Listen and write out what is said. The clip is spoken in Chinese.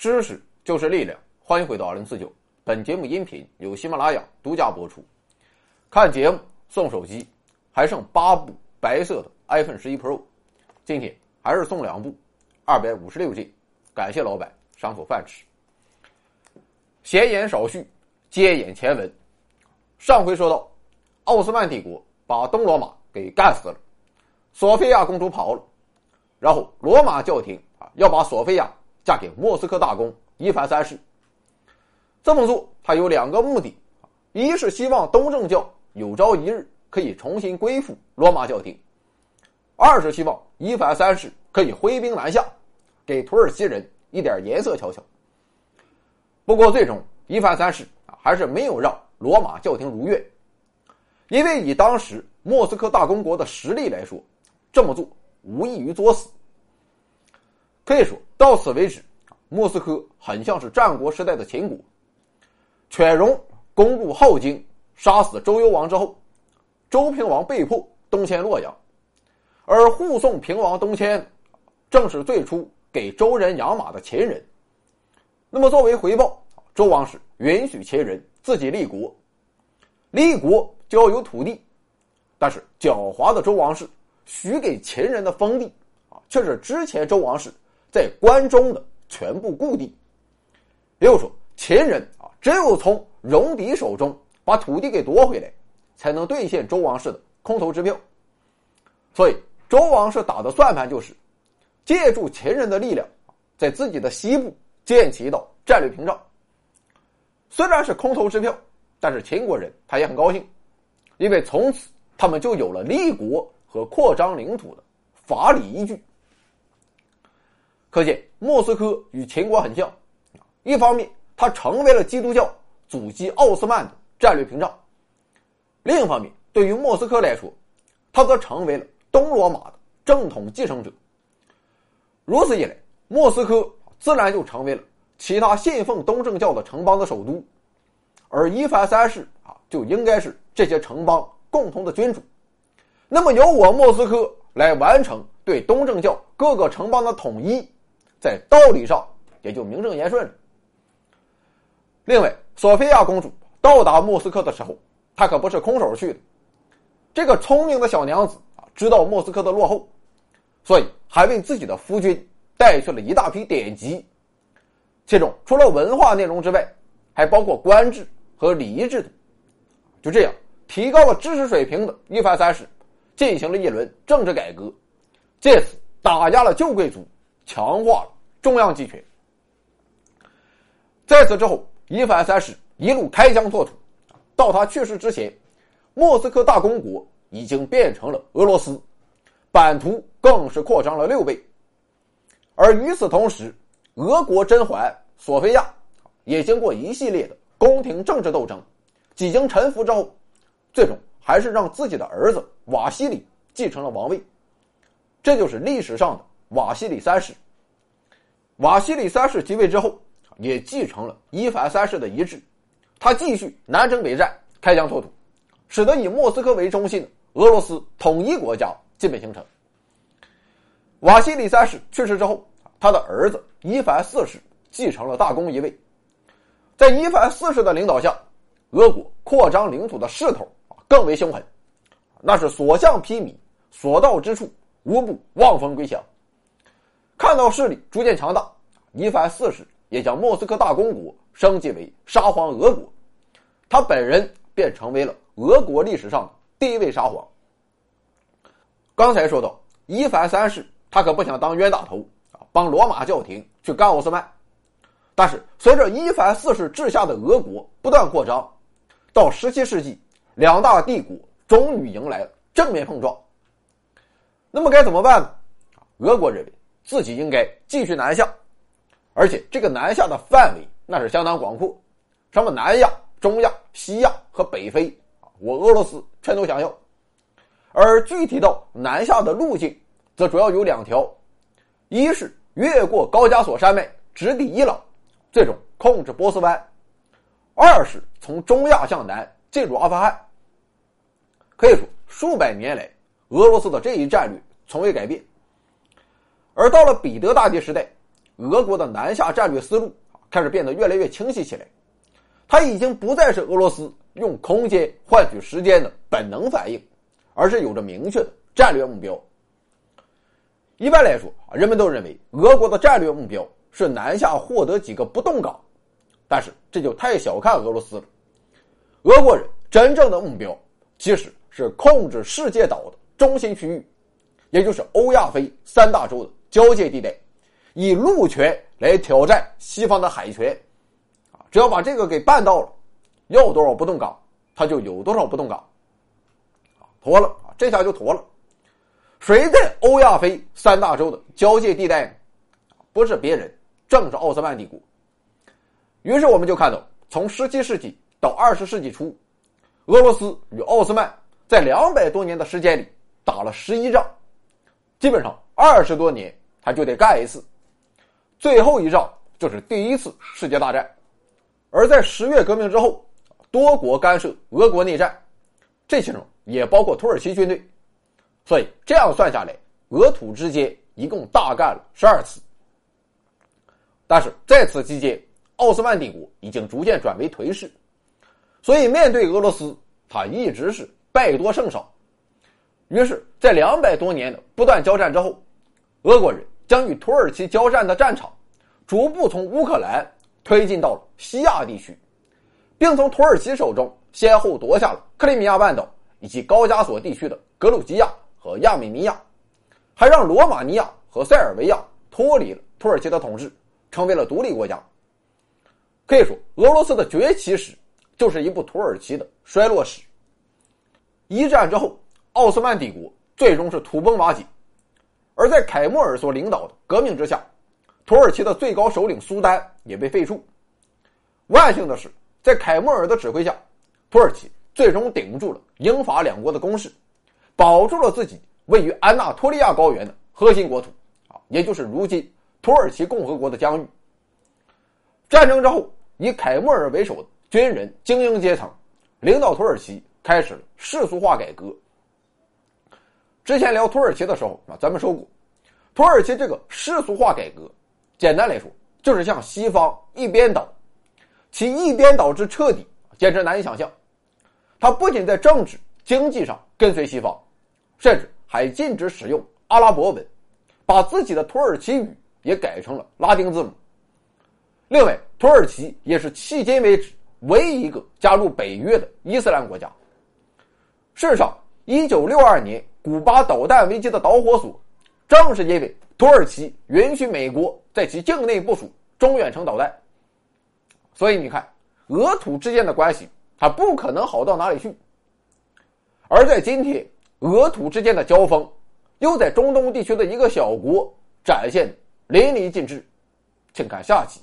知识就是力量，欢迎回到二零四九。本节目音频由喜马拉雅独家播出。看节目送手机，还剩八部白色的 iPhone 十一 Pro，今天还是送两部，二百五十六 G，感谢老板赏口饭吃。闲言少叙，接眼前文。上回说到，奥斯曼帝国把东罗马给干死了，索菲亚公主跑了，然后罗马教廷啊要把索菲亚。嫁给莫斯科大公伊凡三世。这么做，他有两个目的：一是希望东正教有朝一日可以重新归附罗马教廷；二是希望伊凡三世可以挥兵南下，给土耳其人一点颜色瞧瞧。不过，最终伊凡三世还是没有让罗马教廷如愿，因为以当时莫斯科大公国的实力来说，这么做无异于作死。可以说到此为止，莫斯科很像是战国时代的秦国。犬戎攻入镐京，杀死周幽王之后，周平王被迫东迁洛阳，而护送平王东迁，正是最初给周人养马的秦人。那么作为回报，周王室允许秦人自己立国，立国就要有土地，但是狡猾的周王室许给秦人的封地啊，却是之前周王室。在关中的全部故地，也就是说，秦人啊，只有从戎狄手中把土地给夺回来，才能兑现周王室的空头支票。所以，周王室打的算盘就是，借助秦人的力量，在自己的西部建起一道战略屏障。虽然是空头支票，但是秦国人他也很高兴，因为从此他们就有了立国和扩张领土的法理依据。可见莫斯科与秦国很像，一方面它成为了基督教阻击奥斯曼的战略屏障，另一方面对于莫斯科来说，它则成为了东罗马的正统继承者。如此一来，莫斯科自然就成为了其他信奉东正教的城邦的首都，而伊凡三世啊就应该是这些城邦共同的君主。那么由我莫斯科来完成对东正教各个城邦的统一。在道理上也就名正言顺了。另外，索菲亚公主到达莫斯科的时候，她可不是空手去的。这个聪明的小娘子啊，知道莫斯科的落后，所以还为自己的夫君带去了一大批典籍，其中除了文化内容之外，还包括官制和礼仪制度。就这样，提高了知识水平的伊凡三世进行了一轮政治改革，借此打压了旧贵族。强化了中央集权。在此之后，伊凡三世一路开疆拓土，到他去世之前，莫斯科大公国已经变成了俄罗斯，版图更是扩张了六倍。而与此同时，俄国甄嬛索菲亚也经过一系列的宫廷政治斗争，几经臣服之后，最终还是让自己的儿子瓦西里继承了王位。这就是历史上的。瓦西里三世，瓦西里三世即位之后，也继承了伊凡三世的遗志，他继续南征北战，开疆拓土，使得以莫斯科为中心的俄罗斯统一国家基本形成。瓦西里三世去世之后，他的儿子伊凡四世继承了大公一位，在伊凡四世的领导下，俄国扩张领土的势头更为凶狠，那是所向披靡，所到之处无不望风归降。看到势力逐渐强大，伊凡四世也将莫斯科大公国升级为沙皇俄国，他本人便成为了俄国历史上第一位沙皇。刚才说到伊凡三世，他可不想当冤大头啊，帮罗马教廷去干奥斯曼。但是随着伊凡四世治下的俄国不断扩张，到十七世纪，两大帝国终于迎来了正面碰撞。那么该怎么办呢？俄国认为。自己应该继续南下，而且这个南下的范围那是相当广阔，什么南亚、中亚、西亚和北非我俄罗斯全都想要。而具体到南下的路径，则主要有两条：一是越过高加索山脉直抵伊朗，最终控制波斯湾；二是从中亚向南进入阿富汗。可以说，数百年来，俄罗斯的这一战略从未改变。而到了彼得大帝时代，俄国的南下战略思路开始变得越来越清晰起来。它已经不再是俄罗斯用空间换取时间的本能反应，而是有着明确的战略目标。一般来说，人们都认为俄国的战略目标是南下获得几个不动港，但是这就太小看俄罗斯了。俄国人真正的目标其实是控制世界岛的中心区域，也就是欧亚非三大洲的交界地带，以陆权来挑战西方的海权。啊，只要把这个给办到了，要多少不动港，他就有多少不动港。啊，妥了啊，这下就妥了。谁在欧亚非三大洲的交界地带呢？不是别人，正是奥斯曼帝国。于是我们就看到，从十七世纪到二十世纪初，俄罗斯与奥斯曼在两百多年的时间里打了十一仗，基本上二十多年他就得干一次。最后一仗就是第一次世界大战。而在十月革命之后，多国干涉俄国内战，这其中也包括土耳其军队。所以这样算下来，俄土之间一共大干了十二次。但是在此期间，奥斯曼帝国已经逐渐转为颓势，所以面对俄罗斯，他一直是败多胜少。于是，在两百多年的不断交战之后，俄国人将与土耳其交战的战场逐步从乌克兰推进到了西亚地区，并从土耳其手中先后夺下了克里米亚半岛以及高加索地区的格鲁吉亚。和亚美尼亚，还让罗马尼亚和塞尔维亚脱离了土耳其的统治，成为了独立国家。可以说，俄罗斯的崛起史就是一部土耳其的衰落史。一战之后，奥斯曼帝国最终是土崩瓦解，而在凯末尔所领导的革命之下，土耳其的最高首领苏丹也被废黜。万幸的是，在凯末尔的指挥下，土耳其最终顶住了英法两国的攻势。保住了自己位于安纳托利亚高原的核心国土，啊，也就是如今土耳其共和国的疆域。战争之后，以凯末尔为首的军人精英阶层领导土耳其开始了世俗化改革。之前聊土耳其的时候啊，咱们说过，土耳其这个世俗化改革，简单来说就是向西方一边倒，其一边倒之彻底，简直难以想象。它不仅在政治、经济上跟随西方。甚至还禁止使用阿拉伯文，把自己的土耳其语也改成了拉丁字母。另外，土耳其也是迄今为止唯一一个加入北约的伊斯兰国家。事实上，一九六二年古巴导弹危机的导火索，正是因为土耳其允许美国在其境内部署中远程导弹。所以你看，俄土之间的关系，它不可能好到哪里去。而在今天。俄土之间的交锋，又在中东地区的一个小国展现淋漓尽致，请看下集。